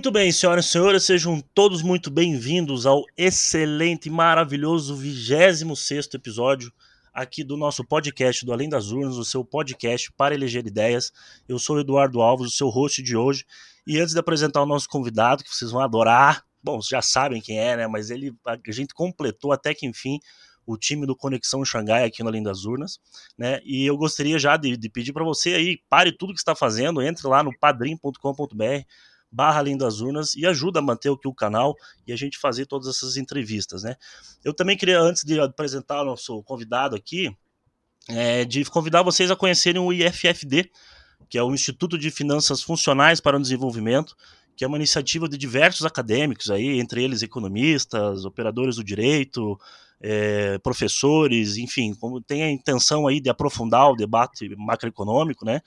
Muito bem, senhoras e senhores, sejam todos muito bem-vindos ao excelente, maravilhoso 26 episódio aqui do nosso podcast do Além das Urnas, o seu podcast para eleger ideias. Eu sou o Eduardo Alves, o seu host de hoje. E antes de apresentar o nosso convidado, que vocês vão adorar, bom, vocês já sabem quem é, né? Mas ele, a gente completou até que enfim o time do Conexão Xangai aqui no Além das Urnas, né? E eu gostaria já de, de pedir para você aí, pare tudo que está fazendo, entre lá no padrim.com.br barra Além das Urnas e ajuda a manter aqui o canal e a gente fazer todas essas entrevistas, né? Eu também queria, antes de apresentar o nosso convidado aqui, é, de convidar vocês a conhecerem o IFFD, que é o Instituto de Finanças Funcionais para o Desenvolvimento, que é uma iniciativa de diversos acadêmicos aí, entre eles economistas, operadores do direito, é, professores, enfim, como tem a intenção aí de aprofundar o debate macroeconômico, né?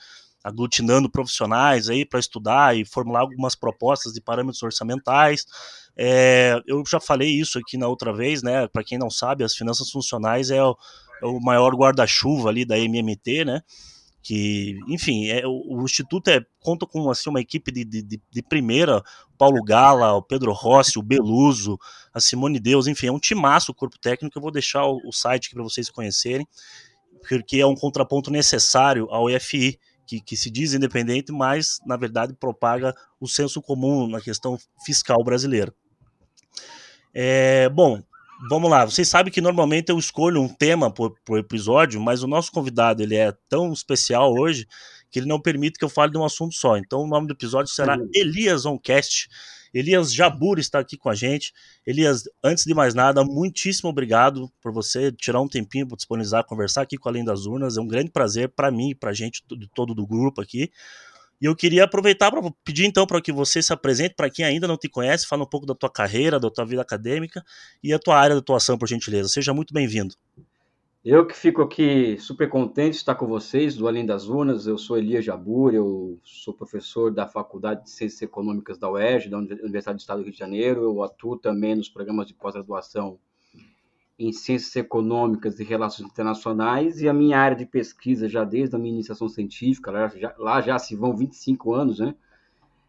Aglutinando profissionais aí para estudar e formular algumas propostas de parâmetros orçamentais. É, eu já falei isso aqui na outra vez, né? Para quem não sabe, as finanças funcionais é o, é o maior guarda-chuva ali da MMT, né? que, enfim, é, o, o, Instituto é, conta com assim, uma equipe de, de, de, primeira, Paulo Gala, o Pedro Rossi, o Beluso, a Simone Deus, enfim, é um timaço o corpo técnico, eu vou deixar o, o site aqui para vocês conhecerem, porque é um contraponto necessário ao EFI, que, que se diz independente, mas, na verdade, propaga o senso comum na questão fiscal brasileira. É, bom, vamos lá. Vocês sabem que normalmente eu escolho um tema por, por, episódio, mas o nosso convidado ele é tão especial hoje que ele não permite que eu fale de um assunto só. Então o nome do episódio será. Elias Oncast. Elias Jabur está aqui com a gente. Elias, antes de mais nada, muitíssimo obrigado por você tirar um tempinho para disponibilizar, conversar aqui com Além das Urnas. É um grande prazer para mim e para a gente, de todo do grupo aqui. E eu queria aproveitar para pedir então para que você se apresente para quem ainda não te conhece, fala um pouco da tua carreira, da tua vida acadêmica e a tua área de atuação, por gentileza. Seja muito bem-vindo. Eu que fico aqui super contente de estar com vocês do Além das Urnas. Eu sou Elias Jabur, eu sou professor da Faculdade de Ciências Econômicas da UERJ, da Universidade do Estado do Rio de Janeiro. Eu atuo também nos programas de pós-graduação em Ciências Econômicas e Relações Internacionais, e a minha área de pesquisa, já desde a minha iniciação científica, lá já, lá já se vão 25 anos, né?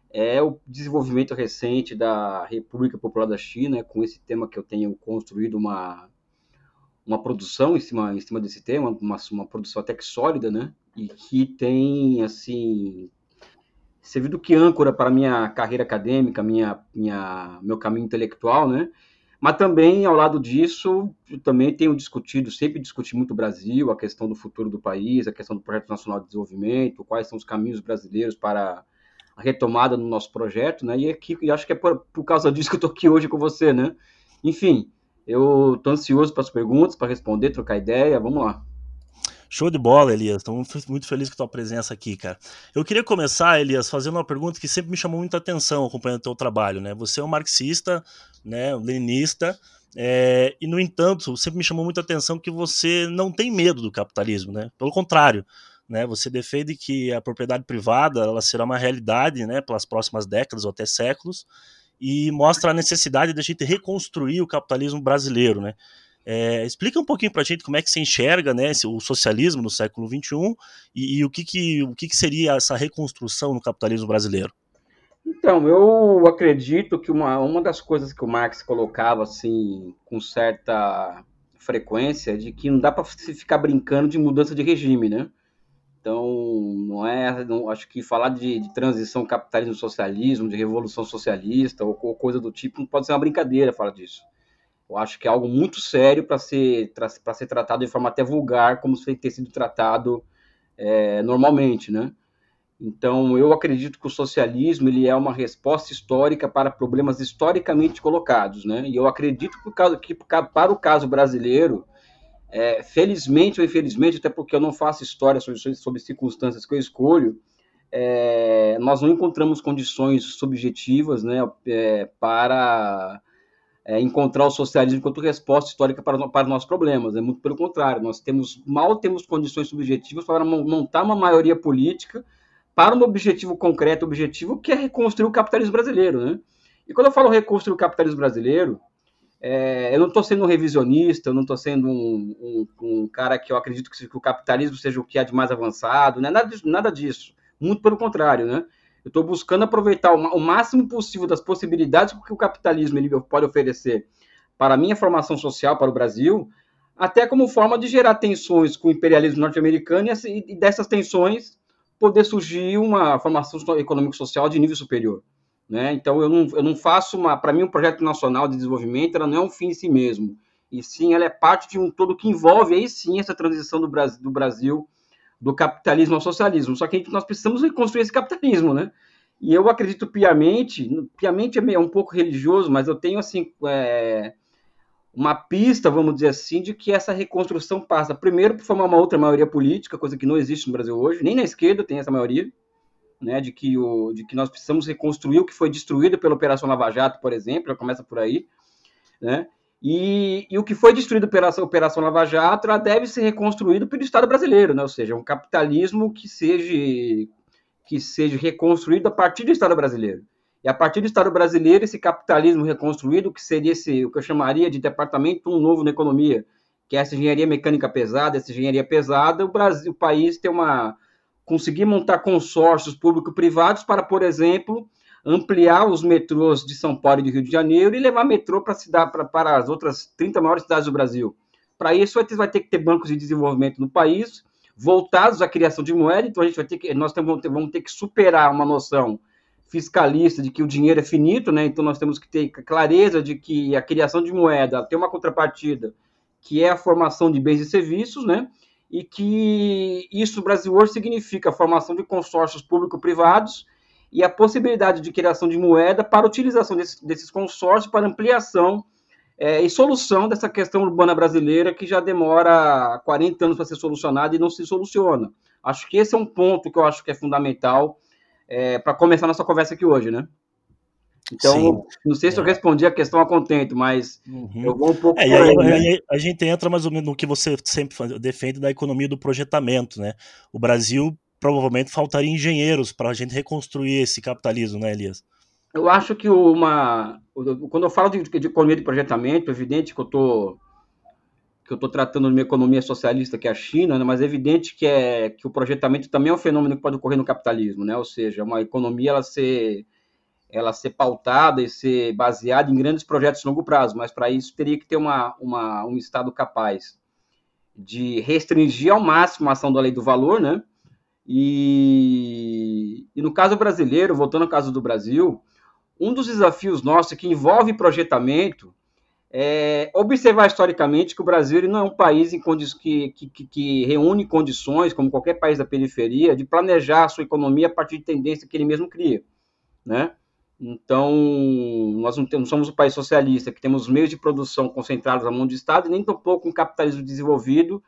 É o desenvolvimento recente da República Popular da China, com esse tema que eu tenho construído uma, uma produção em cima, em cima desse tema, uma, uma produção até que sólida, né? E que tem, assim, servido que âncora para minha carreira acadêmica, minha, minha, meu caminho intelectual, né? Mas também, ao lado disso, também tenho discutido, sempre discuti muito o Brasil, a questão do futuro do país, a questão do Projeto Nacional de Desenvolvimento, quais são os caminhos brasileiros para a retomada no nosso projeto, né? E aqui, acho que é por, por causa disso que eu estou aqui hoje com você, né? Enfim, eu estou ansioso para as perguntas, para responder, trocar ideia, vamos lá. Show de bola, Elias. Estou muito feliz com a tua presença aqui, cara. Eu queria começar, Elias, fazendo uma pergunta que sempre me chamou muita atenção acompanhando o teu trabalho, né? Você é um marxista, né, um leninista, é, e no entanto, sempre me chamou muita atenção que você não tem medo do capitalismo, né? Pelo contrário, né? Você defende que a propriedade privada ela será uma realidade, né, pelas próximas décadas ou até séculos, e mostra a necessidade da gente reconstruir o capitalismo brasileiro, né? É, explica um pouquinho para a gente como é que você enxerga né, o socialismo no século XXI e, e o, que, que, o que, que seria essa reconstrução no capitalismo brasileiro. Então, eu acredito que uma, uma das coisas que o Marx colocava assim com certa frequência é de que não dá para se ficar brincando de mudança de regime, né? Então, não é, não, acho que falar de, de transição capitalismo-socialismo, de revolução socialista ou, ou coisa do tipo, não pode ser uma brincadeira falar disso. Eu acho que é algo muito sério para ser, ser tratado de forma até vulgar, como se ter sido tratado é, normalmente, né? Então, eu acredito que o socialismo ele é uma resposta histórica para problemas historicamente colocados, né? E eu acredito que para o caso brasileiro, é, felizmente ou infelizmente, até porque eu não faço história sobre, sobre circunstâncias que eu escolho, é, nós não encontramos condições subjetivas, né, é, para é, encontrar o socialismo enquanto resposta histórica para, para os nossos problemas. É muito pelo contrário, nós temos mal temos condições subjetivas para montar uma maioria política para um objetivo concreto, objetivo que é reconstruir o capitalismo brasileiro, né? E quando eu falo reconstruir o capitalismo brasileiro, é, eu não estou sendo um revisionista, eu não estou sendo um, um, um, cara que eu acredito que, que, o capitalismo seja o que há de mais avançado, né? nada, nada disso. Muito pelo contrário, né? Eu estou buscando aproveitar o, o, máximo possível das possibilidades que o capitalismo ele pode oferecer para a minha formação social, para o Brasil, até como forma de gerar tensões com o imperialismo norte-americano e, e dessas tensões poder surgir uma formação econômico-social de nível superior. Né? Então, eu não, eu não faço uma. Para mim, um projeto nacional de desenvolvimento ela não é um fim em si mesmo. E sim, ela é parte de um todo que envolve aí sim essa transição do Brasil, do, Brasil, do capitalismo ao socialismo. Só que nós precisamos reconstruir esse capitalismo, né? E eu acredito piamente, piamente é um pouco religioso, mas eu tenho assim. É, uma pista, vamos dizer assim, de que essa reconstrução passa, primeiro, por formar uma outra maioria política, coisa que não existe no Brasil hoje, nem na esquerda tem essa maioria, né, de, que o, de que nós precisamos reconstruir o que foi destruído pela Operação Lava Jato, por exemplo, já começa por aí, né, e, e o que foi destruído pela Operação Lava Jato ela deve ser reconstruído pelo Estado brasileiro, né, ou seja, um capitalismo que seja, que seja reconstruído a partir do Estado brasileiro. E a partir do Estado brasileiro, esse capitalismo reconstruído, que seria esse, o que eu chamaria de departamento um novo na economia, que é essa engenharia mecânica pesada, essa engenharia pesada, o Brasil, o país tem uma conseguir montar consórcios público-privados para, por exemplo, ampliar os metrôs de São Paulo e de Rio de Janeiro e levar metrô para cidade para, para as outras 30 maiores cidades do Brasil. Para isso, vai ter que ter bancos de desenvolvimento no país voltados à criação de moeda. Então, a gente vai ter que, nós vamos ter, vamos ter que superar uma noção fiscalista de que o dinheiro é finito, né? Então nós temos que ter clareza de que a criação de moeda tem uma contrapartida, que é a formação de bens e serviços, né? E que isso Brasil hoje significa a formação de consórcios público-privados e a possibilidade de criação de moeda para utilização desses, desses consórcios para ampliação é, e solução dessa questão urbana brasileira que já demora 40 anos para ser solucionada e não se soluciona. Acho que esse é um ponto que eu acho que é fundamental é, para começar nossa conversa aqui hoje, né? Então, Sim, não sei se eu é. respondi a questão a contento, mas uhum. eu vou um pouco. É, aí, né? a gente entra mais ou menos no que você sempre defende da economia do projetamento, né? O Brasil provavelmente faltaria engenheiros para a gente reconstruir esse capitalismo, né, Elias? Eu acho que uma. Quando eu falo de, de economia de projetamento, é evidente que eu estou que eu estou tratando de uma economia socialista que é a China, né, mas é evidente que, é, que o projetamento também é um fenômeno que pode ocorrer no capitalismo, né? ou seja, uma economia ela ser, ela ser pautada e ser baseada em grandes projetos de longo prazo, mas para isso teria que ter uma, uma, um Estado capaz de restringir ao máximo a ação da lei do valor, né? E, e no caso brasileiro, voltando ao caso do Brasil, um dos desafios nossos que envolve projetamento é, observar historicamente que o Brasil não é um país que, que, que, reúne condições, como qualquer país da periferia, de planejar a sua economia a partir de tendência que ele mesmo cria. Né? Então, nós não, temos, somos um país socialista, que temos meios de produção concentrados na mão do Estado, e nem tampouco um capitalismo desenvolvido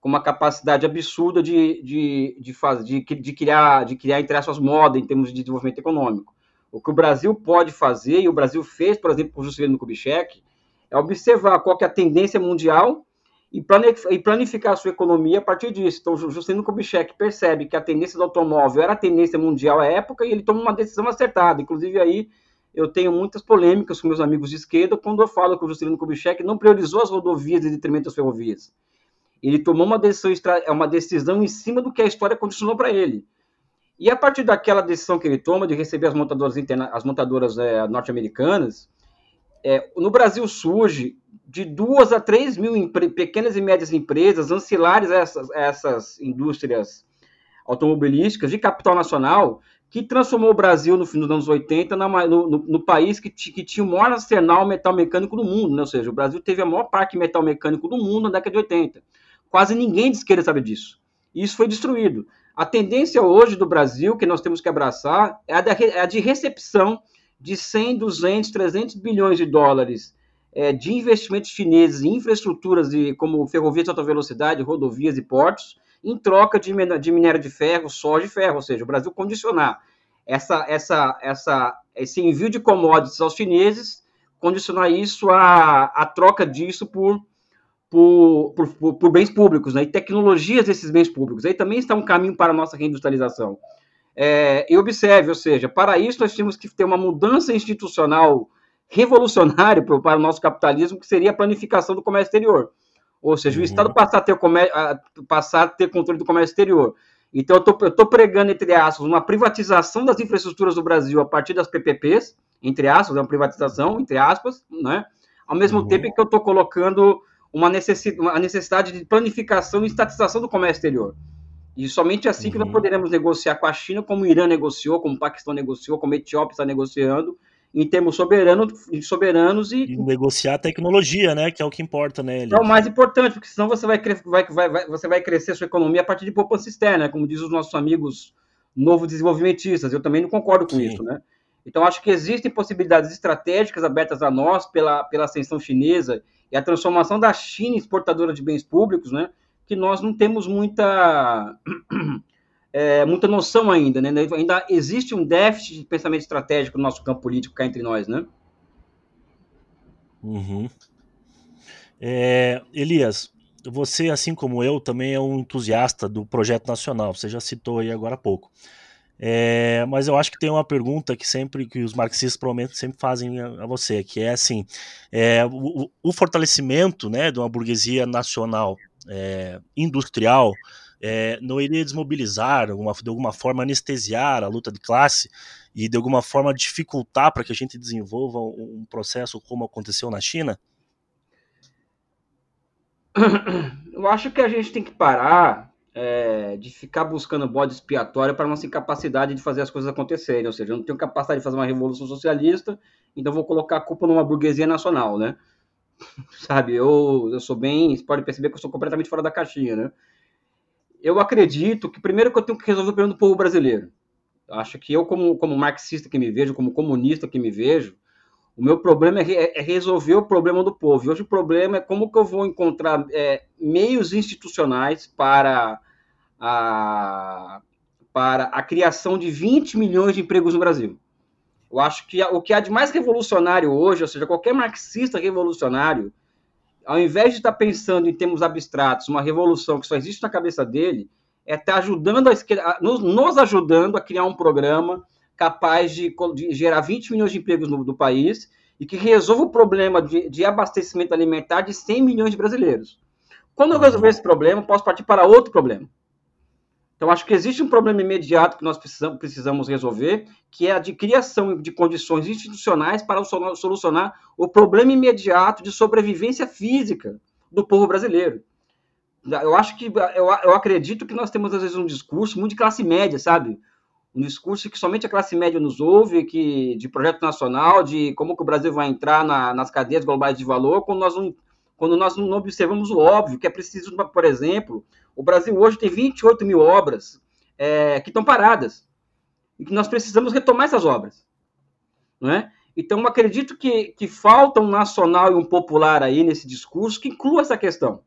com uma capacidade absurda de, de, de, fazer, de, de criar, de criar entre aspas, moda em termos de desenvolvimento econômico. O que o Brasil pode fazer, e o Brasil fez, por exemplo, com o Juscelino Kubitschek, é observar qual é a tendência mundial e planificar a sua economia a partir disso. Então, Juscelino Kubitschek percebe que a tendência do automóvel era a tendência mundial à época e ele toma uma decisão acertada. Inclusive, aí eu tenho muitas polêmicas com meus amigos de esquerda quando eu falo que o Juscelino Kubitschek não priorizou as rodovias em detrimento das ferrovias. Ele tomou uma decisão, uma decisão em cima do que a história condicionou para ele. E a partir daquela decisão que ele toma de receber as montadoras, as montadoras é, norte-americanas, é, no Brasil surge de duas a três mil pequenas e médias empresas ancilares a essas, a essas indústrias automobilísticas de capital nacional que transformou o Brasil no fim dos anos 80 na, no, no, no, país que, que, tinha o maior arsenal metal mecânico do mundo, né? ou seja, o Brasil teve o maior parque metal mecânico do mundo na década de 80. Quase ninguém de esquerda sabe disso. E isso foi destruído. A tendência hoje do Brasil, que nós temos que abraçar, é a de, é a de recepção de 100, 200, 300 bilhões de dólares é, de investimentos chineses em infraestruturas de, como ferrovias de alta velocidade, rodovias e portos, em troca de, de minério de ferro, soja e ferro, ou seja, o Brasil condicionar essa, essa, essa, esse envio de commodities aos chineses, condicionar isso a, a troca disso por, por, por, por, bens públicos, né, e tecnologias desses bens públicos. Aí também está um caminho para a nossa reindustrialização. É, e observe, ou seja, para isso nós temos que ter uma mudança institucional revolucionária para o nosso capitalismo, que seria a planificação do comércio exterior. Ou seja, uhum. o Estado passar a, ter passar a ter controle do comércio exterior Então, eu estou pregando, entre aspas, uma privatização das infraestruturas do Brasil a partir das PPPs, entre aspas, é uma privatização, entre aspas, né? Ao mesmo uhum. tempo que eu estou colocando uma necessidade, uma necessidade de planificação e estatização do comércio exterior. E somente assim uhum. que nós uhum. poderemos negociar com a China, como o Irã negociou, como o Paquistão negociou, como a Etiópia está negociando, em termos soberanos, soberanos e... e negociar a tecnologia, né, que é o que importa, né? É o mais importante, porque senão você vai, vai, vai, você vai crescer sua economia a partir de poupança externa, como diz os nossos amigos novo desenvolvimentistas. Eu também não concordo com Sim. isso, né? Então acho que existem possibilidades estratégicas abertas a nós pela, pela ascensão chinesa e a transformação da China exportadora de bens públicos, né? Que nós não temos muita é, muita noção ainda, né? Ainda existe um déficit de pensamento estratégico no nosso campo político cá entre nós, né? Uhum. É, Elias, você, assim como eu, também é um entusiasta do projeto nacional. Você já citou aí agora há pouco. É, mas eu acho que tem uma pergunta que sempre que os marxistas provavelmente sempre fazem a, você, que é assim: é, o, o, fortalecimento né, de uma burguesia nacional é, industrial é, não iria desmobilizar, de alguma forma anestesiar a luta de classe e de alguma forma dificultar para que a gente desenvolva um, um processo como aconteceu na China? Eu acho que a gente tem que parar é, de ficar buscando bode expiatório para nossa incapacidade de fazer as coisas acontecerem. Ou seja, eu não tenho capacidade de fazer uma revolução socialista, então vou colocar a culpa numa burguesia nacional, né? Sabe, eu, eu sou bem. Você pode perceber que eu sou completamente fora da caixinha, né? eu acredito que primeiro que eu tenho que resolver o problema do povo brasileiro. Eu acho que eu, como, como marxista que me vejo, como comunista que me vejo, o meu problema é, é, resolver o problema do povo. E hoje o problema é como que eu vou encontrar é, meios institucionais para a, para a criação de 20 milhões de empregos no Brasil. Eu acho que o que há de mais revolucionário hoje, ou seja, qualquer marxista revolucionário, ao invés de estar pensando em termos abstratos, uma revolução que só existe na cabeça dele, é estar ajudando a esquerda, nos, nos ajudando a criar um programa capaz de, de, gerar 20 milhões de empregos no do país e que resolva o problema de, de, abastecimento alimentar de 100 milhões de brasileiros. Quando eu resolver esse problema, posso partir para outro problema. Então, acho que existe um problema imediato que nós precisamos, resolver, que é a de criação de condições institucionais para solucionar o problema imediato de sobrevivência física do povo brasileiro. Eu acho que, eu, eu acredito que nós temos, às vezes, um discurso muito de classe média, sabe? Um discurso que somente a classe média nos ouve, que, de projeto nacional, de como que o Brasil vai entrar na, nas cadeias globais de valor, quando nós não quando nós não observamos o óbvio, que é preciso, por exemplo, o Brasil hoje tem 28 mil obras é, que estão paradas e que nós precisamos retomar essas obras. Não é? Então, acredito que, que falta um nacional e um popular aí nesse discurso que inclua essa questão.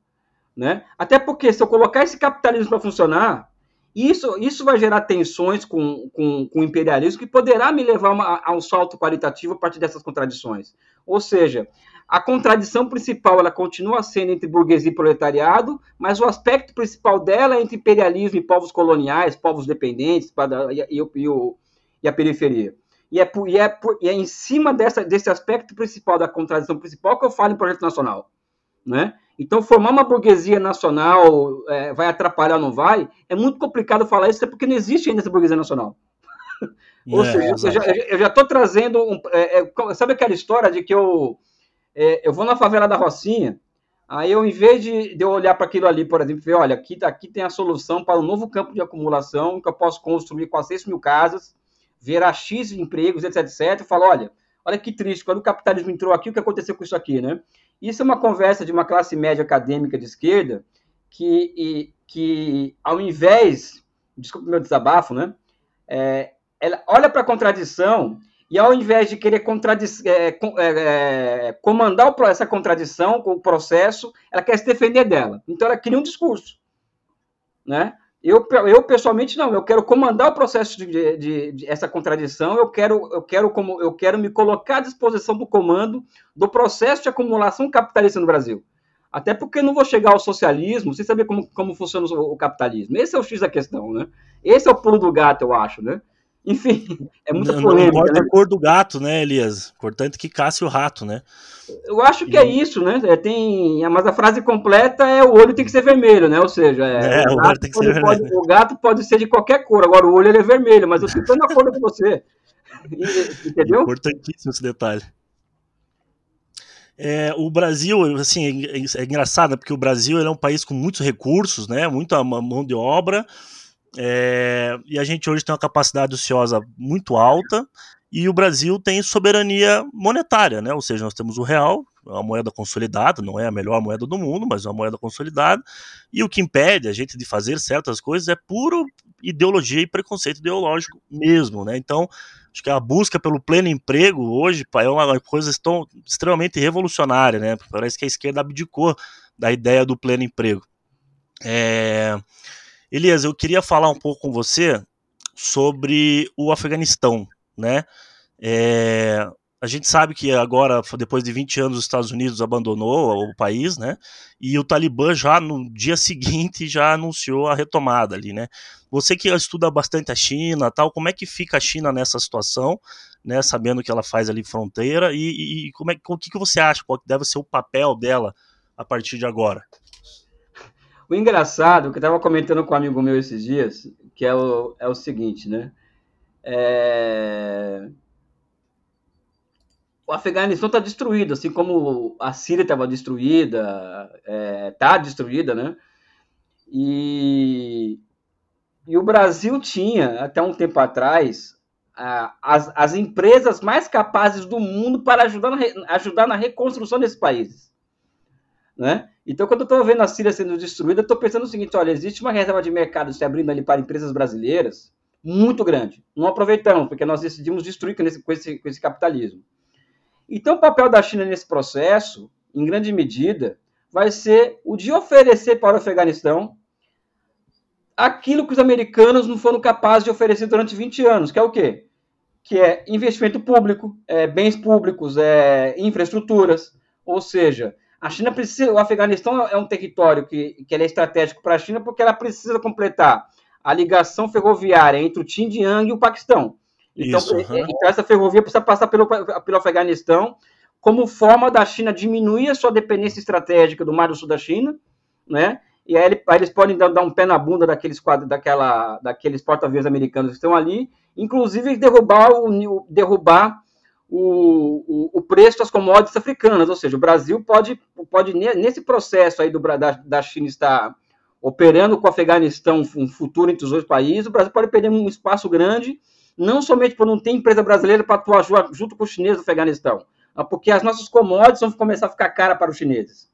Né? Até porque, se eu colocar esse capitalismo para funcionar, isso, isso vai gerar tensões com, com, com o imperialismo que poderá me levar uma, a um salto qualitativo a partir dessas contradições. Ou seja, a contradição principal ela continua sendo entre burguesia e proletariado, mas o aspecto principal dela é entre imperialismo e povos coloniais, povos dependentes e, e, e, a periferia. E é, e, é, e é em cima dessa, desse aspecto principal, da contradição principal, que eu falo em projeto nacional. Né? Então, formar uma burguesia nacional é, vai atrapalhar ou não vai? É muito complicado falar isso, porque não existe ainda essa burguesia nacional. Ou é, seja, eu já estou trazendo. Um, é, é, sabe aquela história de que eu é, eu vou na favela da Rocinha, aí eu, em vez de, de eu olhar para aquilo ali, por exemplo, ver, olha, aqui, aqui tem a solução para um novo campo de acumulação, que eu posso construir 400 mil casas, virar X empregos, etc, etc, eu falo, olha, olha que triste, quando o capitalismo entrou aqui, o que aconteceu com isso aqui, né? Isso é uma conversa de uma classe média acadêmica de esquerda, que, e, que ao invés, desculpa o meu desabafo, né? É, ela olha para a contradição e ao invés de querer é, é, é, comandar o, essa contradição com o processo, ela quer se defender dela. Então ela cria um discurso. Né? Eu, eu pessoalmente não, eu quero comandar o processo de, de, de, essa contradição, eu quero, eu, quero como, eu quero me colocar à disposição do comando do processo de acumulação capitalista no Brasil. Até porque não vou chegar ao socialismo sem saber como, como funciona o capitalismo. Esse é o X da questão, né? Esse é o pulo do gato, eu acho, né? Enfim, é muito polêmico. Não importa né? a cor do gato, né, Elias? Importante que casse o rato, né? Eu acho que é isso, né? É, tem, mas a frase completa é o olho tem que ser vermelho, né? Ou seja, é, é o, ser pode, vermelho. o gato pode ser de qualquer cor, agora o olho é vermelho, mas eu estou cor de você. Entendeu? Importantíssimo esse detalhe. É, o Brasil, assim, é, é engraçado, porque o Brasil é um país com muitos recursos, né? Muita mão de obra, é, e a gente hoje tem uma capacidade ociosa muito alta, e o Brasil tem soberania monetária, né? Ou seja, nós temos o real, uma moeda consolidada, não é a melhor moeda do mundo, mas é uma moeda consolidada. E o que impede a gente de fazer certas coisas é puro ideologia e preconceito ideológico mesmo, né? Então, acho que a busca pelo pleno emprego hoje é uma coisa tão, extremamente revolucionária, né? Parece que a esquerda abdicou da ideia do pleno emprego. É... Elias, eu queria falar um pouco com você sobre o Afeganistão né? É, a gente sabe que agora, depois de 20 anos, os Estados Unidos abandonou o país, né? E o Talibã já no dia seguinte já anunciou a retomada ali, né? Você que estuda bastante a China, tal, como é que fica a China nessa situação, né? Sabendo que ela faz ali fronteira e, e como é o que, que você acha qual deve ser o papel dela a partir de agora? O engraçado que eu estava comentando com um amigo meu esses dias, que é o, é o seguinte, né? É... O Afeganistão está destruído, assim como a Síria estava destruída, está é, tá destruída, né? E, e o Brasil tinha, até um tempo atrás, as, as empresas mais capazes do mundo para ajudar na, ajudar na reconstrução desses países. Né? Então, quando eu estou vendo a Síria sendo destruída, estou pensando o seguinte: olha, existe uma reserva de mercado se abrindo ali para empresas brasileiras muito grande. Não aproveitamos, porque nós decidimos destruir com esse, com esse, com esse capitalismo. Então, o papel da China nesse processo, em grande medida, vai ser o de oferecer para o Afeganistão aquilo que os americanos não foram capazes de oferecer durante 20 anos, que é o quê? Que é investimento público, é, bens públicos, é, infraestruturas. Ou seja, a China precisa, o Afeganistão é um território que, que é estratégico para a China porque ela precisa completar a ligação ferroviária entre o Xinjiang e o Paquistão. Então, Isso, uhum. então essa ferrovia precisa passar pelo, pelo Afeganistão como forma da China diminuir a sua dependência estratégica do Mar do Sul da China, né? E aí, aí eles podem dar, dar, um pé na bunda daqueles quadros, daquela, daqueles porta-aviões americanos que estão ali, inclusive derrubar o, derrubar o, o, o, preço das commodities africanas, ou seja, o Brasil pode, pode nesse processo aí do, da, da China estar operando com o Afeganistão um futuro entre os dois países, o Brasil pode perder um espaço grande, não somente por não ter empresa brasileira para atuar junto com os chineses do Afeganistão, mas porque as nossas commodities vão começar a ficar cara para os chineses.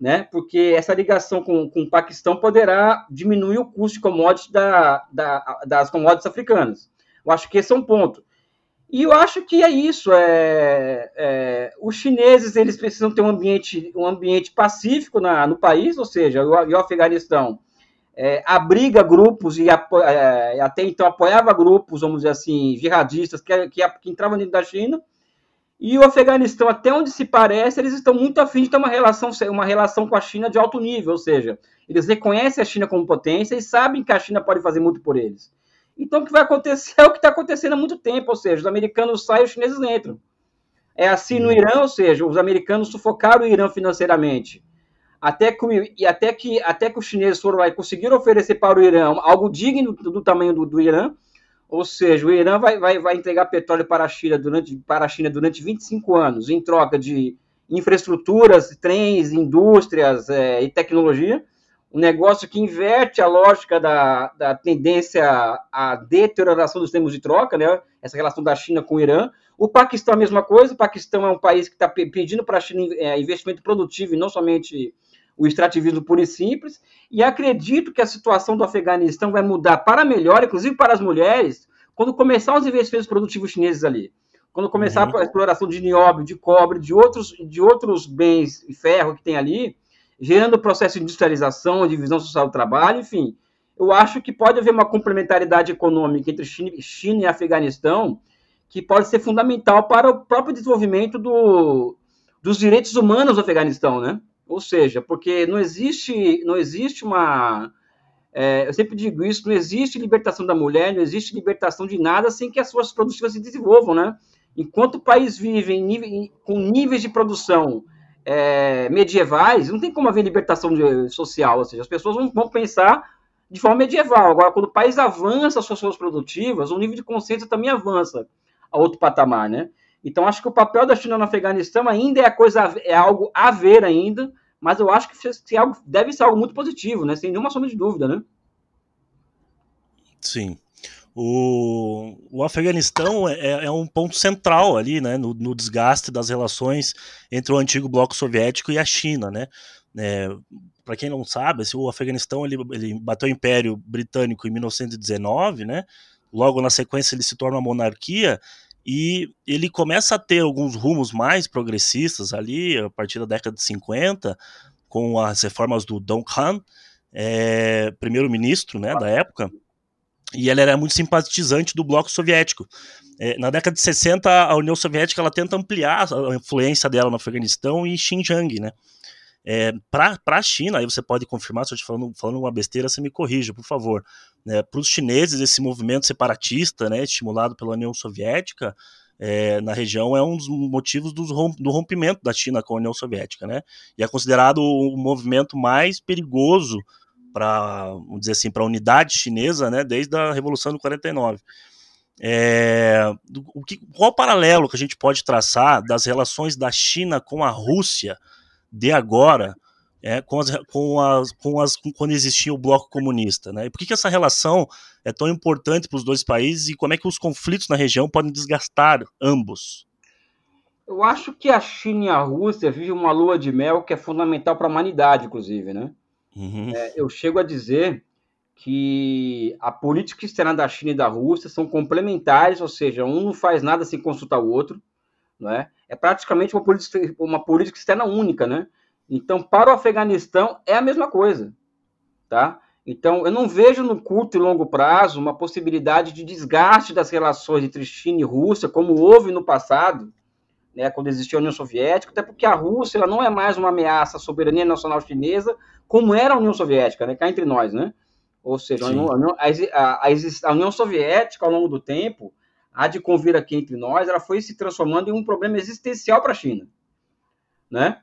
Né? Porque essa ligação com, com o Paquistão poderá diminuir o custo de commodities da, da, das commodities africanas. Eu acho que esse é um ponto. E eu acho que é isso. É, é, os chineses eles precisam ter um ambiente, um ambiente pacífico na, no país, ou seja, o, o Afeganistão é, abriga grupos e apo, é, até então apoiava grupos, vamos dizer assim, jihadistas que, que, que, entravam dentro da China. E o Afeganistão, até onde se parece, eles estão muito afim de ter uma relação, uma relação com a China de alto nível, ou seja, eles reconhecem a China como potência e sabem que a China pode fazer muito por eles. Então, o que vai acontecer é o que está acontecendo há muito tempo, ou seja, os americanos saem e os chineses entram. É assim no Irã, ou seja, os americanos sufocaram o Irã financeiramente. Até que, e até que, até que os chineses foram lá e conseguiram oferecer para o Irã algo digno do, do tamanho do, do, Irã, ou seja, o Irã vai, vai, vai entregar petróleo para a, China durante, para a China durante 25 anos, em troca de infraestruturas, trens, indústrias é, e tecnologia um negócio que inverte a lógica da, da tendência à deterioração dos termos de troca, né? essa relação da China com o Irã. O Paquistão é a mesma coisa, o Paquistão é um país que está pedindo para a China é, investimento produtivo e não somente o extrativismo puro e simples, e acredito que a situação do Afeganistão vai mudar para melhor, inclusive para as mulheres, quando começar os investimentos produtivos chineses ali. Quando começar uhum. a exploração de nióbio, de cobre, de outros, de outros bens e ferro que tem ali, gerando processo de industrialização, divisão social do trabalho, enfim. Eu acho que pode haver uma complementariedade econômica entre China e Afeganistão que pode ser fundamental para o próprio desenvolvimento do, dos direitos humanos do Afeganistão, né? Ou seja, porque não existe, não existe uma, É, eu sempre digo isso: não existe libertação da mulher, não existe libertação de nada sem que as forças produtivas se desenvolvam, né? Enquanto o país vive nível, com níveis de produção é, medievais, não tem como haver libertação de, social, ou seja, as pessoas vão, vão, pensar de forma medieval. Agora, quando o país avança as suas forças produtivas, o nível de consciência também avança a outro patamar, né? Então, acho que o papel da China no Afeganistão ainda é, coisa, é algo a ver ainda, mas eu acho que se algo, deve ser algo muito positivo, né? Sem nenhuma sombra de dúvida, né? Sim. O, o Afeganistão é, é, um ponto central ali, né, no, no, desgaste das relações entre o antigo bloco soviético e a China, né. É, Para quem não sabe, assim, o Afeganistão ele, ele bateu o Império Britânico em 1919, né. Logo na sequência ele se torna uma monarquia e ele começa a ter alguns rumos mais progressistas ali a partir da década de 50, com as reformas do Dong Han, é, primeiro-ministro, né, da época e ela era muito simpatizante do bloco soviético. É, na década de 60, a União Soviética ela tenta ampliar a influência dela no Afeganistão e Xinjiang, né? É, para a China, aí você pode confirmar, se eu estiver falando, falando uma besteira, você me corrija, por favor. É, para os chineses, esse movimento separatista, né, estimulado pela União Soviética, é, na região é um dos motivos do rompimento da China com a União Soviética, né? E é considerado o movimento mais perigoso para, vamos dizer assim, para a unidade chinesa, né, desde a Revolução de 49. É, o que, qual o paralelo que a gente pode traçar das relações da China com a Rússia de agora, é, com, as, com, as, com as, quando existia o bloco comunista, né? E por que, que essa relação é tão importante para os dois países e como é que os conflitos na região podem desgastar ambos? Eu acho que a China e a Rússia vivem uma lua de mel que é fundamental para a humanidade, inclusive, né? Uhum. É, eu chego a dizer que a política externa da China e da Rússia são complementares, ou seja, um não faz nada sem consultar o outro, não é? É praticamente uma política, uma política externa única, né? Então, para o Afeganistão é a mesma coisa, tá? Então, eu não vejo no curto e longo prazo uma possibilidade de desgaste das relações entre China e Rússia, como houve no passado, né, quando existia a União Soviética, até porque a Rússia ela não é mais uma ameaça à soberania nacional chinesa, como era a União Soviética, né, cá entre nós, né? Ou seja, a União, a, a, a União, Soviética, ao longo do tempo, há de convir aqui entre nós, ela foi se transformando em um problema existencial para a China, né?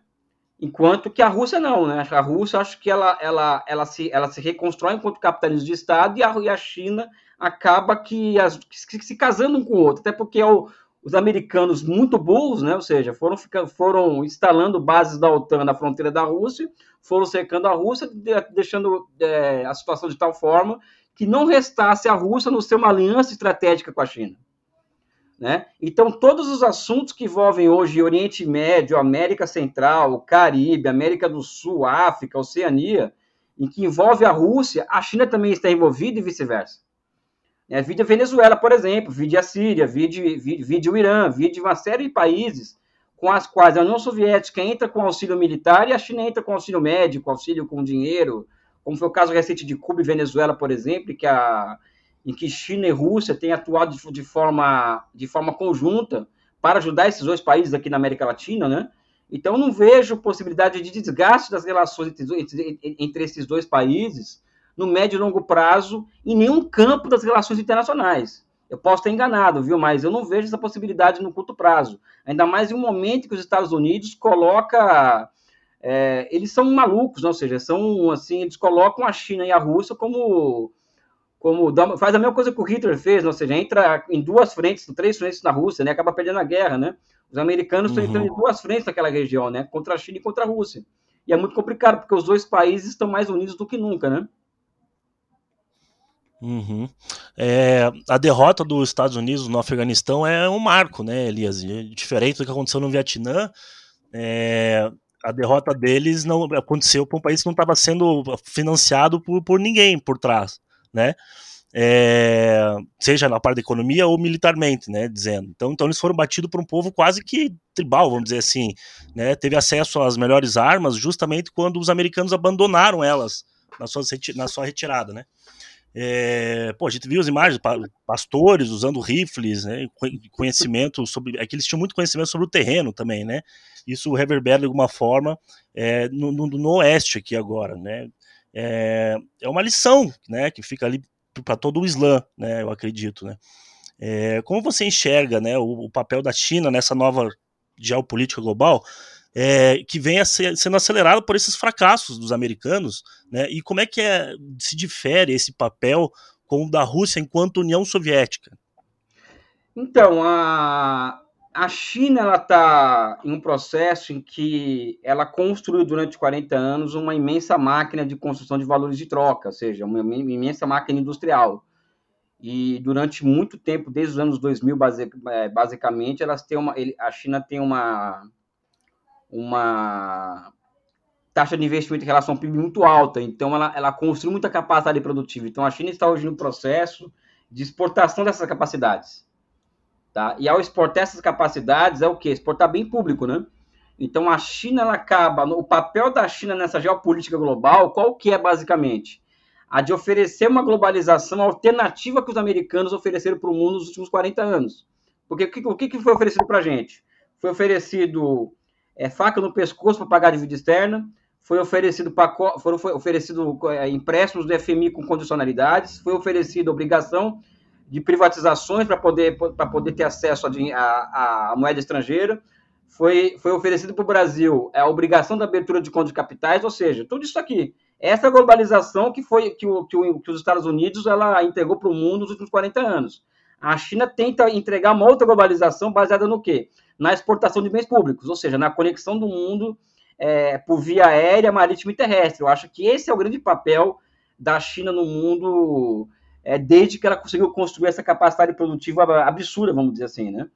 Enquanto que a Rússia não, né? A Rússia, acho que ela, ela, ela, se, ela se reconstrói enquanto capitalismo de Estado e a, e a China acaba que, as, que, se casando um com o outro, até porque é o, os americanos muito burros, né? Ou seja, foram, foram instalando bases da OTAN na fronteira da Rússia, foram cercando a Rússia, deixando é, a situação de tal forma que não restasse a Rússia no ser uma aliança estratégica com a China. Né? Então, todos os assuntos que envolvem hoje Oriente Médio, América Central, Caribe, América do Sul, África, Oceania, em que envolve a Rússia, a China também está envolvida e vice-versa. É, vide a Venezuela, por exemplo, vide a Síria, vide, vide, vide o Irã, vide uma série de países com as quais a União Soviética entra com auxílio militar e a China entra com auxílio médico, auxílio com dinheiro, como foi o caso recente de Cuba e Venezuela, por exemplo, que a, em que China e Rússia têm atuado de, de, forma, de forma conjunta para ajudar esses dois países aqui na América Latina, né? Então, não vejo possibilidade de desgaste das relações entre, entre, entre esses dois países no médio e longo prazo em nenhum campo das relações internacionais. Eu posso estar enganado, viu? Mas eu não vejo essa possibilidade no curto prazo. Ainda mais em um momento que os Estados Unidos coloca. É, eles são malucos, ou seja, são assim, eles colocam a China e a Rússia como. como faz a mesma coisa que o Hitler fez, ou seja, entra em duas frentes, três frentes na Rússia, né? Acaba perdendo a guerra, né? Os americanos uhum. estão entrando em duas frentes naquela região, né? Contra a China e contra a Rússia. E é muito complicado, porque os dois países estão mais unidos do que nunca, né? Uhum. É, a derrota dos Estados Unidos no Afeganistão é um marco, né, Elias? Diferente do que aconteceu no Vietnã, é, a derrota deles não aconteceu para um país que não estava sendo financiado por, por ninguém por trás, né? É, seja na parte da economia ou militarmente, né, dizendo. Então, então eles foram batidos por um povo quase que tribal, vamos dizer assim, né? Teve acesso às melhores armas justamente quando os americanos abandonaram elas na sua, na sua retirada, né? É, pô, a gente viu as imagens, pastores usando rifles, né, conhecimento sobre. É que eles tinham muito conhecimento sobre o terreno também, né? Isso reverbera de alguma forma é, no, no, no, oeste aqui agora, né? é, é uma lição, né, que fica ali para todo o Islã, né, eu acredito, né. É, como você enxerga, né, o, o, papel da China nessa nova geopolítica global, é, que vem ser, sendo acelerado por esses fracassos dos americanos, né, e como é que é, se difere esse papel com o da Rússia enquanto União Soviética? Então, a, a China está em um processo em que ela construiu durante 40 anos uma imensa máquina de construção de valores de troca, ou seja, uma imensa máquina industrial. E durante muito tempo, desde os anos 2000, é, basicamente, elas têm uma, a China tem uma, uma taxa de investimento em relação ao PIB muito alta, então ela, ela construiu muita capacidade produtiva. Então a China está hoje no processo de exportação dessas capacidades. Tá? E ao exportar essas capacidades, é o que? Exportar bem público, né? Então a China ela acaba, o papel da China nessa geopolítica global, qual que é basicamente? A de oferecer uma globalização alternativa que os americanos ofereceram para o mundo nos últimos 40 anos. Porque o que, que foi oferecido para a gente? Foi oferecido é, faca no pescoço para pagar dívida externa, foi oferecido, foram foi oferecido é, empréstimos do FMI com condicionalidades, foi oferecido obrigação de privatizações para poder, poder ter acesso à moeda estrangeira. Foi, foi oferecido para o Brasil a obrigação da abertura de contas de capitais, ou seja, tudo isso aqui. Essa globalização que foi que, o, que, o, que os Estados Unidos ela entregou para o mundo nos últimos 40 anos. A China tenta entregar uma outra globalização baseada no quê? Na exportação de bens públicos, ou seja, na conexão do mundo é, por via aérea, marítima e terrestre. Eu acho que esse é o grande papel da China no mundo é, desde que ela conseguiu construir essa capacidade produtiva absurda, vamos dizer assim, né?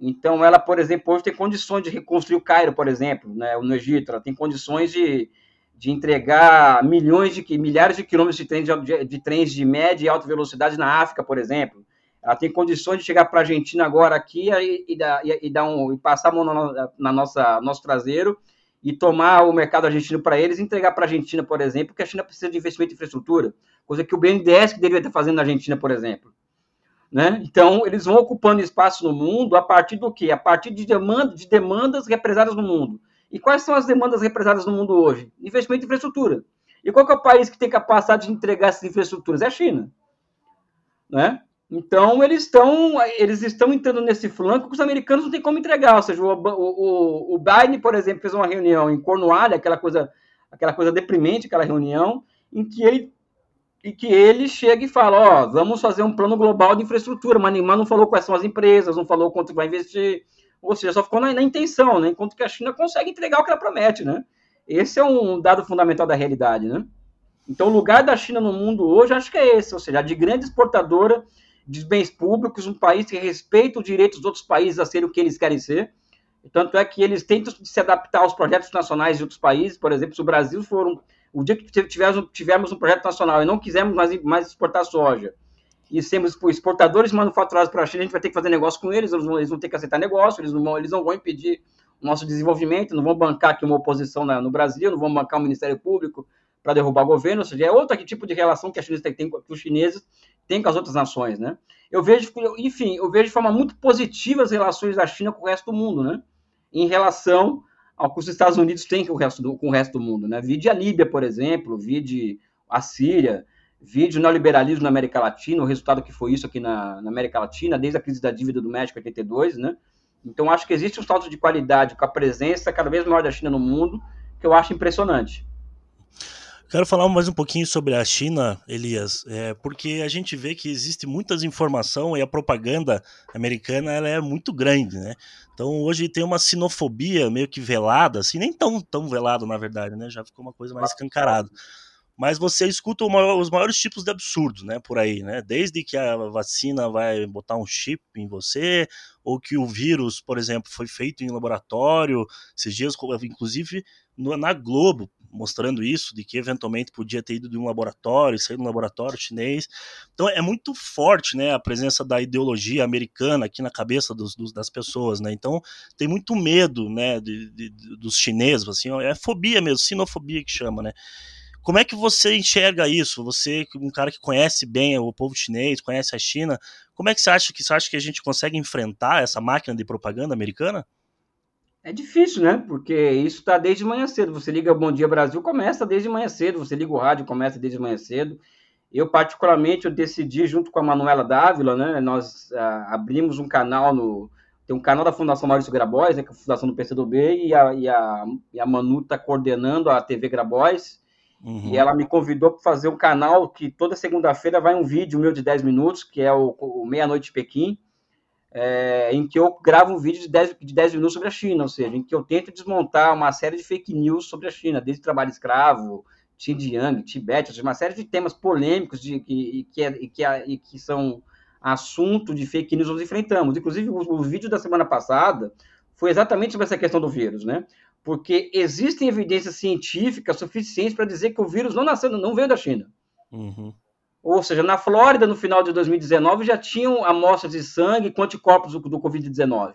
Então, ela, por exemplo, hoje tem condições de reconstruir o Cairo, por exemplo, né, no Egito, ela tem condições de, de entregar milhões de milhares de quilômetros de trens de, de trens de média e alta velocidade na África, por exemplo. Ela tem condições de chegar para a Argentina agora aqui e, e, e, e, dar um, e passar a mão na, na nossa nosso traseiro e tomar o mercado argentino para eles entregar para a Argentina, por exemplo, que a China precisa de investimento em infraestrutura, coisa que o BNDES que deveria estar fazendo na Argentina, por exemplo. Né? Então, eles vão ocupando espaço no mundo a partir do quê? A partir de, demanda, de demandas represadas no mundo. E quais são as demandas represadas no mundo hoje? Investimento em infraestrutura. E qual é o país que tem capacidade de entregar essas infraestruturas? É a China. Né? Então, eles estão eles estão entrando nesse flanco que os americanos não têm como entregar. Ou seja, o, o, o Biden, por exemplo, fez uma reunião em Cornualha, aquela coisa, aquela coisa deprimente, aquela reunião, em que ele, em que ele chega e fala: Ó, vamos fazer um plano global de infraestrutura, mas, mas não falou quais são as empresas, não falou quanto vai investir. Ou seja, só ficou na, na intenção, né? enquanto que a China consegue entregar o que ela promete. Né? Esse é um dado fundamental da realidade. Né? Então, o lugar da China no mundo hoje, acho que é esse, ou seja, de grande exportadora de bens públicos, um país que respeita os direitos dos outros países a serem o que eles querem ser. Tanto é que eles tentam se adaptar aos projetos nacionais de outros países. Por exemplo, se o Brasil for um, o dia que tivermos, tivermos um projeto nacional e não quisermos mais, mais exportar soja e sermos exportadores manufaturados para a China, a gente vai ter que fazer negócio com eles, eles vão, eles vão ter que aceitar negócio, eles não vão, eles não vão impedir o nosso desenvolvimento, não vão bancar aqui uma oposição na, no Brasil, não vão bancar o Ministério Público para derrubar o governo, ou seja, é outro tipo de relação que a China tem, com os chineses tem com as outras nações, né? Eu vejo, enfim, eu vejo de forma muito positiva as relações da China com o resto do mundo, né? Em relação ao que os Estados Unidos têm com o resto do, com o resto do mundo, né? Vide a Líbia, por exemplo, vide a Síria, vide o neoliberalismo na América Latina, o resultado que foi isso aqui na, na América Latina, desde a crise da dívida do México em 82, né? Então, acho que existe um salto de qualidade com a presença cada vez maior da China no mundo, que eu acho impressionante. Quero falar mais um pouquinho sobre a China, Elias, é, porque a gente vê que existe muitas informação e a propaganda americana ela é muito grande, né? Então hoje tem uma sinofobia meio que velada, assim, nem tão, tão velado na verdade, né? Já ficou uma coisa mais escancarada. Mas você escuta os maiores tipos de absurdos, né, por aí, né? Desde que a vacina vai botar um chip em você, ou que o vírus, por exemplo, foi feito em laboratório, esses dias, inclusive na Globo, mostrando isso, de que eventualmente podia ter ido de um laboratório, sair de um laboratório chinês. Então é muito forte, né, a presença da ideologia americana aqui na cabeça dos, dos, das pessoas, né? Então tem muito medo, né, de, de, dos chineses, assim, é fobia mesmo, sinofobia que chama, né? Como é que você enxerga isso? Você, um cara que conhece bem o povo chinês, conhece a China, como é que você acha que você acha que a gente consegue enfrentar essa máquina de propaganda americana? É difícil, né? Porque isso está desde manhã cedo. Você liga Bom Dia Brasil, começa desde manhã cedo. Você liga o rádio, começa desde manhã cedo. Eu, particularmente, eu decidi, junto com a Manuela Dávila, né? Nós ah, abrimos um canal no... Tem um canal da Fundação Maurício Grabois, né, que é a Fundação do PCdoB, e a, e a, e a Manu está coordenando a TV Grabois. Uhum. E ela me convidou para fazer um canal que toda segunda-feira vai um vídeo meu de 10 minutos, que é o, o Meia-Noite de Pequim é, em que eu gravo um vídeo de 10, de 10 minutos sobre a China, ou seja, em que eu tento desmontar uma série de fake news sobre a China, desde trabalho escravo, Xinjiang, Tibete, uma série de temas polêmicos de, que, que, é, que, é, que são assunto de fake news nós enfrentamos. Inclusive, o, o vídeo da semana passada foi exatamente sobre essa questão do vírus, né? Porque existem evidências científicas suficientes para dizer que o vírus não nasceu, não veio da China. Uhum. Ou seja, na Flórida, no final de 2019, já tinham amostras de sangue com anticorpos do, do Covid-19.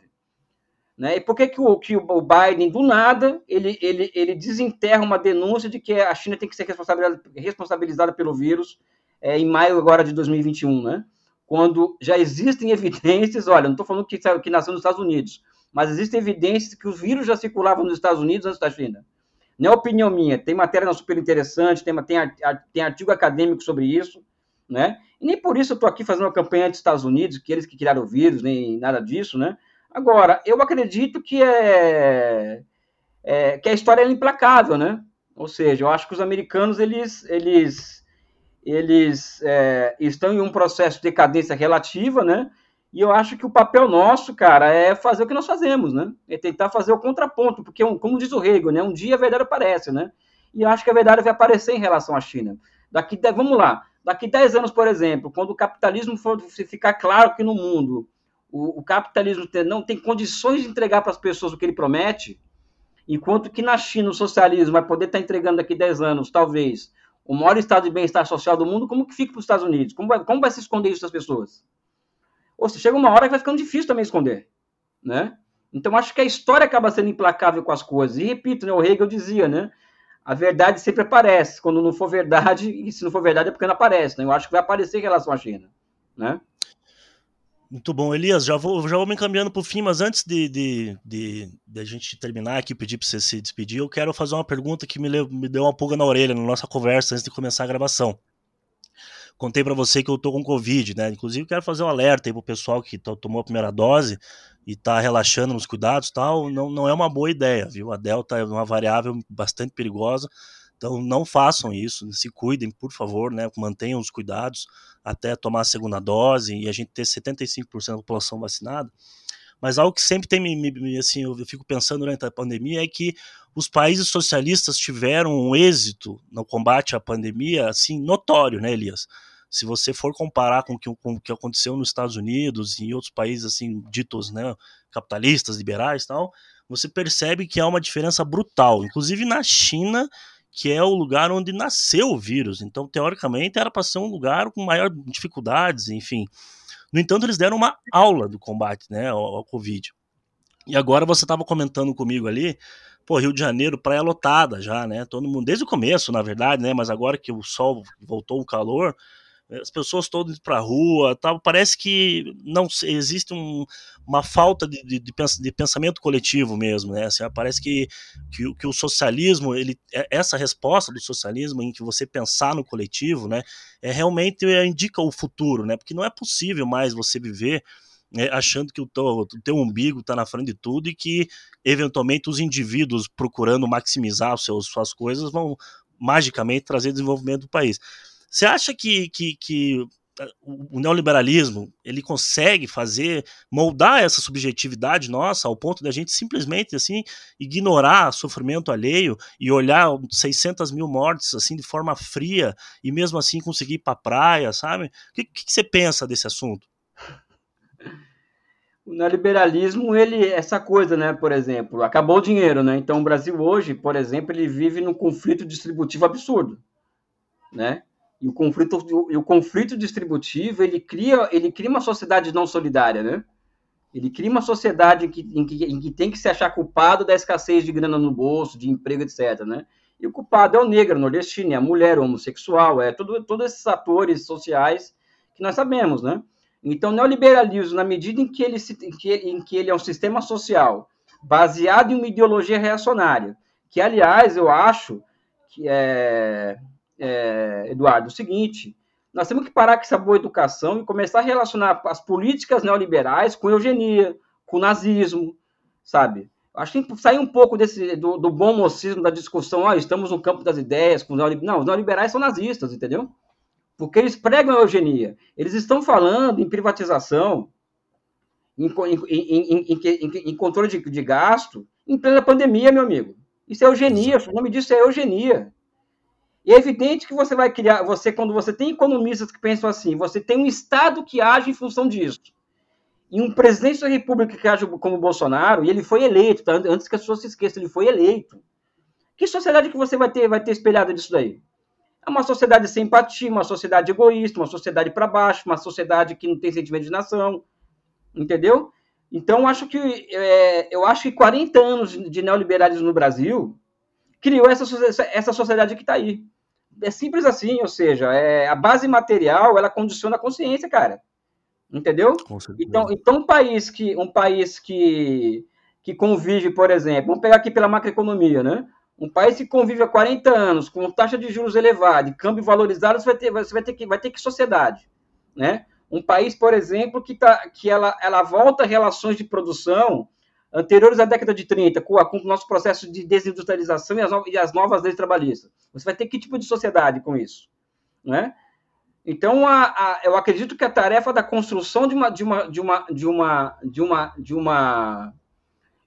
Né? E por que, que, o, que o Biden, do nada, ele, ele, ele desenterra uma denúncia de que a China tem que ser responsabilizada, responsabilizada pelo vírus é, em maio agora de 2021, né? Quando já existem evidências, olha, não estou falando que, que nasceu nos Estados Unidos, mas existem evidências que o vírus já circulava nos Estados Unidos antes da China. Não é opinião minha, tem matéria super interessante, tem, tem, tem artigo acadêmico sobre isso, né? E nem por isso eu estou aqui fazendo uma campanha dos Estados Unidos, que eles que criaram o vírus, nem nada disso, né? Agora, eu acredito que é, é que a história é implacável, né? Ou seja, eu acho que os americanos eles eles eles é, estão em um processo de decadência relativa, né? E eu acho que o papel nosso, cara, é fazer o que nós fazemos, né? É tentar fazer o contraponto, porque, como diz o Hegel, né? Um dia a verdade aparece, né? E eu acho que a verdade vai aparecer em relação à China. Daqui, vamos lá, Daqui 10 anos, por exemplo, quando o capitalismo for ficar claro que no mundo o, o capitalismo não tem condições de entregar para as pessoas o que ele promete, enquanto que na China o socialismo vai poder estar entregando daqui 10 anos, talvez, o maior estado de bem-estar social do mundo, como que fica para os Estados Unidos? Como vai, como vai se esconder isso das pessoas? Ou seja, chega uma hora que vai ficando difícil também esconder, né? Então, acho que a história acaba sendo implacável com as coisas. E repito, né, o Hegel dizia, né? A verdade sempre aparece. Quando não for verdade, e se não for verdade é porque não aparece. Né? Eu acho que vai aparecer em relação à China. Né? Muito bom, Elias. Já vou, já vou me encaminhando para o fim, mas antes de, de, de, de, a gente terminar aqui, pedir para você se despedir, eu quero fazer uma pergunta que me, me deu uma pulga na orelha na nossa conversa antes de começar a gravação. Contei para você que eu tô com Covid, né? Inclusive, quero fazer um alerta aí pro pessoal que tomou a primeira dose e está relaxando nos cuidados tal, não, não é uma boa ideia, viu? A Delta é uma variável bastante perigosa, então não façam isso, se cuidem, por favor, né? Mantenham os cuidados até tomar a segunda dose e a gente ter 75% da população vacinada. Mas algo que sempre tem me assim, eu fico pensando durante a pandemia é que os países socialistas tiveram um êxito no combate à pandemia, assim, notório, né, Elias? Se você for comparar com o que, com o que aconteceu nos Estados Unidos e em outros países assim ditos né, capitalistas, liberais tal, você percebe que há uma diferença brutal. Inclusive na China, que é o lugar onde nasceu o vírus. Então, teoricamente, era para ser um lugar com maior dificuldades, enfim. No entanto, eles deram uma aula do combate né, ao, ao Covid. E agora você estava comentando comigo ali, pô, Rio de Janeiro, praia lotada já, né? Todo mundo, desde o começo, na verdade, né? Mas agora que o sol voltou o calor, as pessoas todas para a rua, tal. Parece que não existe um, uma falta de, de, de, pensamento coletivo mesmo, né? Assim, parece que, que, que, o socialismo, ele, é, essa resposta do socialismo em que você pensar no coletivo, né, é realmente indica o futuro, né? Porque não é possível mais você viver né, achando que o teu, o teu umbigo está na frente de tudo e que eventualmente os indivíduos procurando maximizar os seus, suas coisas vão magicamente trazer desenvolvimento do país. Você acha que, que, que eh, o neoliberalismo ele consegue fazer moldar essa subjetividade nossa ao ponto da gente simplesmente assim ignorar sofrimento alheio e olhar 600 mil mortes assim de forma fria e mesmo assim conseguir ir para praia, sabe? O que, que, você pensa desse assunto? O neoliberalismo, ele, essa coisa, né, por exemplo, acabou o dinheiro, né? Então o Brasil hoje, por exemplo, ele vive num conflito distributivo absurdo, né? E o conflito, e o conflito distributivo ele cria, ele cria uma sociedade não solidária, né? Ele cria uma sociedade em que, em que, em que tem que se achar culpado da escassez de grana no bolso, de emprego, etc. Né? E o culpado é o negro, o nordestino, é a mulher, o homossexual, é todo, todos esses atores sociais que nós sabemos, né? Então, o neoliberalismo, na medida em que ele, se, em que, em que ele é um sistema social baseado em uma ideologia reacionária. Que, aliás, eu acho que é, é Eduardo, o seguinte: nós temos que parar com essa boa educação e começar a relacionar as políticas neoliberais com eugenia, com nazismo, sabe? Acho que sair um pouco desse, do, do bom mocismo da discussão, ó, estamos no campo das ideias, com neoliberais. Não, os neoliberais são nazistas, entendeu? Porque eles pregam a eugenia. Eles estão falando em privatização, em, em, em, em controle de, de, gasto, em plena pandemia, meu amigo. Isso é eugenia, o nome disso é eugenia. É evidente que você vai criar, você quando você tem economistas que pensam assim, você tem um Estado que age em função disso. E um presidente da República que age como Bolsonaro, e ele foi eleito, tá? antes que as pessoas se esqueçam, ele foi eleito. Que sociedade que você vai ter, vai ter espelhada disso daí? É uma sociedade sem empatia, uma sociedade egoísta, uma sociedade para baixo, uma sociedade que não tem sentimento de nação, entendeu? Então, acho que é, eu acho que 40 anos de neoliberalismo no Brasil criou essa, essa sociedade que está aí. É simples assim, ou seja, é, a base material ela condiciona a consciência, cara. Entendeu? Então, então um país que um país que, que convive, por exemplo, vamos pegar aqui pela macroeconomia, né? Um país que convive há 40 anos com taxa de juros elevada e câmbio valorizado, você vai ter, você vai ter que vai ter que sociedade, né? Um país, por exemplo, que tá que ela ela volta relações de produção anteriores à década de 30, com, com o nosso processo de desindustrialização e as, e as novas leis trabalhistas. Você vai ter que tipo de sociedade com isso, né? Então, a, a, eu acredito que a tarefa da construção de uma, de uma, de uma, de uma, de uma, de uma,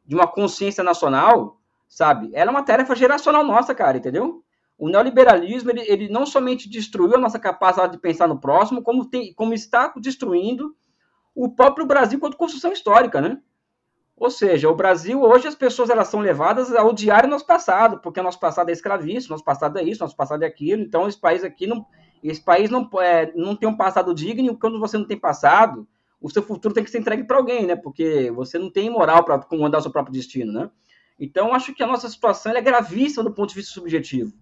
de uma consciência nacional, sabe? Ela é uma tarefa geracional nossa, cara, entendeu? O neoliberalismo, ele, ele não somente destruiu a nossa capacidade de pensar no próximo, como, tem, como está destruindo o próprio Brasil quanto construção histórica, né? Ou seja, o Brasil, hoje as pessoas elas são levadas a odiar o nosso passado, porque o nosso passado é escravista, nosso passado é isso, nosso passado é aquilo, então esse país aqui não, esse país não, é, não tem um passado digno, e quando você não tem passado, o seu futuro tem que ser entregue para alguém, né? Porque você não tem moral para comandar o seu próprio destino, né? Então, acho que a nossa situação é gravíssima do ponto de vista subjetivo,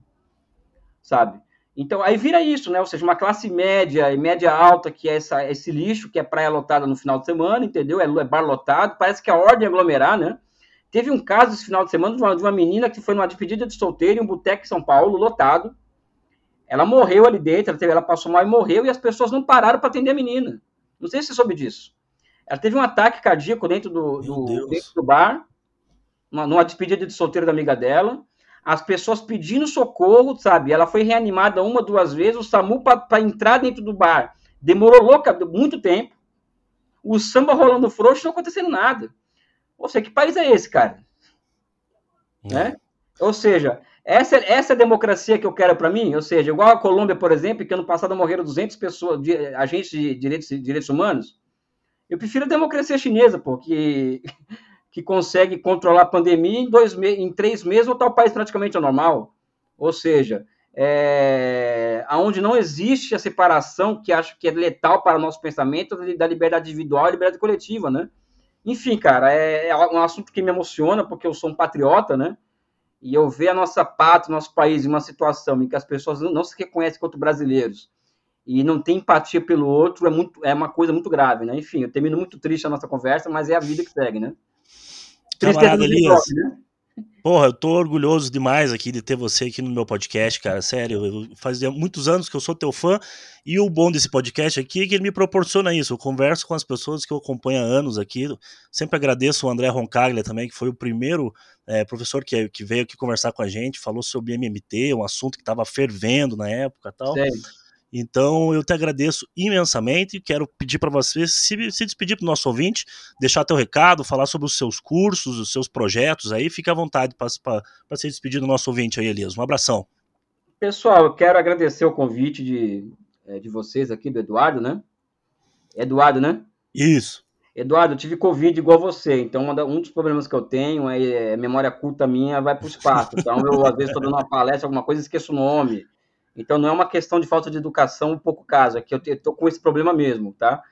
sabe? Então, aí vira isso, né? Ou seja, uma classe média e média alta, que é essa, esse lixo, que é praia lotada no final de semana, entendeu? É, é bar lotado, parece que a ordem é aglomerar, né? Teve um caso esse final de semana de uma, de uma menina que foi numa despedida de solteiro em um boteco em São Paulo, lotado. Ela morreu ali dentro, ela, teve, ela passou mal e morreu, e as pessoas não pararam para atender a menina. Não sei se você soube disso. Ela teve um ataque cardíaco dentro do, do dentro do bar, numa, numa despedida de solteiro da amiga dela as pessoas pedindo socorro, sabe? Ela foi reanimada uma, duas vezes, o SAMU para entrar dentro do bar demorou louca, muito tempo. O samba rolando frouxo não acontecendo nada. Ou seja, que país é esse, cara? Hum. Né? Ou seja, essa, essa é a democracia que eu quero para mim? Ou seja, igual a Colômbia, por exemplo, que ano passado morreram 200 pessoas, de, agentes de direitos, direitos humanos. Eu prefiro a democracia chinesa, porque que consegue controlar a pandemia em, dois em três meses o país praticamente ao normal. Ou seja, é, onde não existe a separação que acho que é letal para o nosso pensamento da liberdade individual e liberdade coletiva, né? Enfim, cara, é, é, um assunto que me emociona porque eu sou um patriota, né? E eu ver a nossa pátria, nosso país em uma situação em que as pessoas não, não se reconhecem quanto brasileiros e não tem empatia pelo outro é muito é uma coisa muito grave, né? Enfim, eu termino muito triste a nossa conversa, mas é a vida que segue, né? Camarada Elias. Né? Porra, eu tô orgulhoso demais aqui de ter você aqui no meu podcast, cara. Sério, eu fazia muitos anos que eu sou teu fã e o bom desse podcast aqui é que ele me proporciona isso. Eu converso com as pessoas que eu acompanho há anos aqui. Sempre agradeço o André Roncaglia também, que foi o primeiro é, professor que, que veio aqui conversar com a gente, falou sobre MMT, um assunto que estava fervendo na época tal. Sério? Então eu te agradeço imensamente e quero pedir para você se, se despedir para o nosso ouvinte, deixar teu recado, falar sobre os seus cursos, os seus projetos aí. Fique à vontade para se despedir do nosso ouvinte aí, Elias. Um abração. Pessoal, eu quero agradecer o convite de, é, de vocês aqui, do Eduardo, né? Eduardo, né? Isso. Eduardo, eu tive Covid igual você, então um dos problemas que eu tenho é, é memória curta minha vai para o espaço. Então eu, às vezes, estou dando uma palestra, alguma coisa, esqueço o nome então não é uma questão de falta de educação, um pouco caso, é eu estou com esse problema mesmo, tá?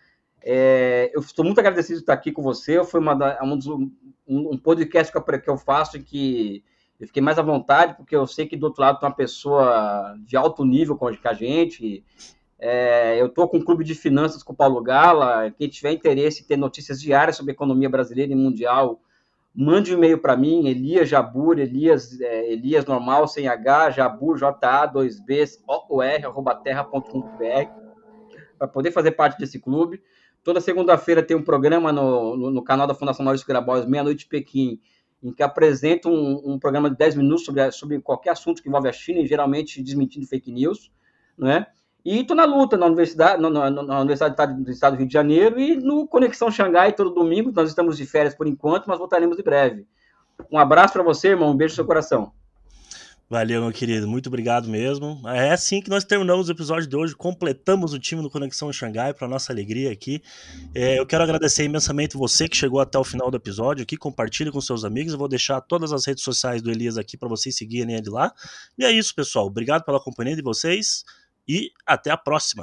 É, eu estou muito agradecido de estar aqui com você. Foi uma, um, um, um podcast que eu, que eu faço em que eu fiquei mais à vontade, porque eu sei que do outro lado tem uma pessoa de alto nível com a gente. É, eu estou com um clube de finanças com o Paulo Gala. Quem tiver interesse em ter notícias diárias sobre economia brasileira e mundial, mande um e-mail para mim, Elias Jabur, Elias, é, Elias normal, sem H, Jabur, J-A, 2 Bs, O-R, arroba terra.com.br, para poder fazer parte desse clube. Toda segunda-feira tem um programa no, no, no, canal da Fundação Maurício Grabois, Meia-Noite Pequim, em que apresento um, um, programa de 10 minutos sobre, sobre qualquer assunto que envolve a China, e geralmente desmentindo fake news, né? E estou na luta na Universidade, na, na, Universidade do Estado do Rio de Janeiro e no Conexão Xangai todo domingo. Nós estamos de férias por enquanto, mas voltaremos em breve. Um abraço para você, irmão. Um beijo no seu coração. Valeu, meu querido. Muito obrigado mesmo. É assim que nós terminamos o episódio de hoje. Completamos o time do Conexão Xangai, para nossa alegria aqui. É, eu quero agradecer imensamente você que chegou até o final do episódio aqui. Compartilhe com seus amigos. Eu vou deixar todas as redes sociais do Elias aqui para vocês seguirem ele lá. E é isso, pessoal. Obrigado pela companhia de vocês e até a próxima.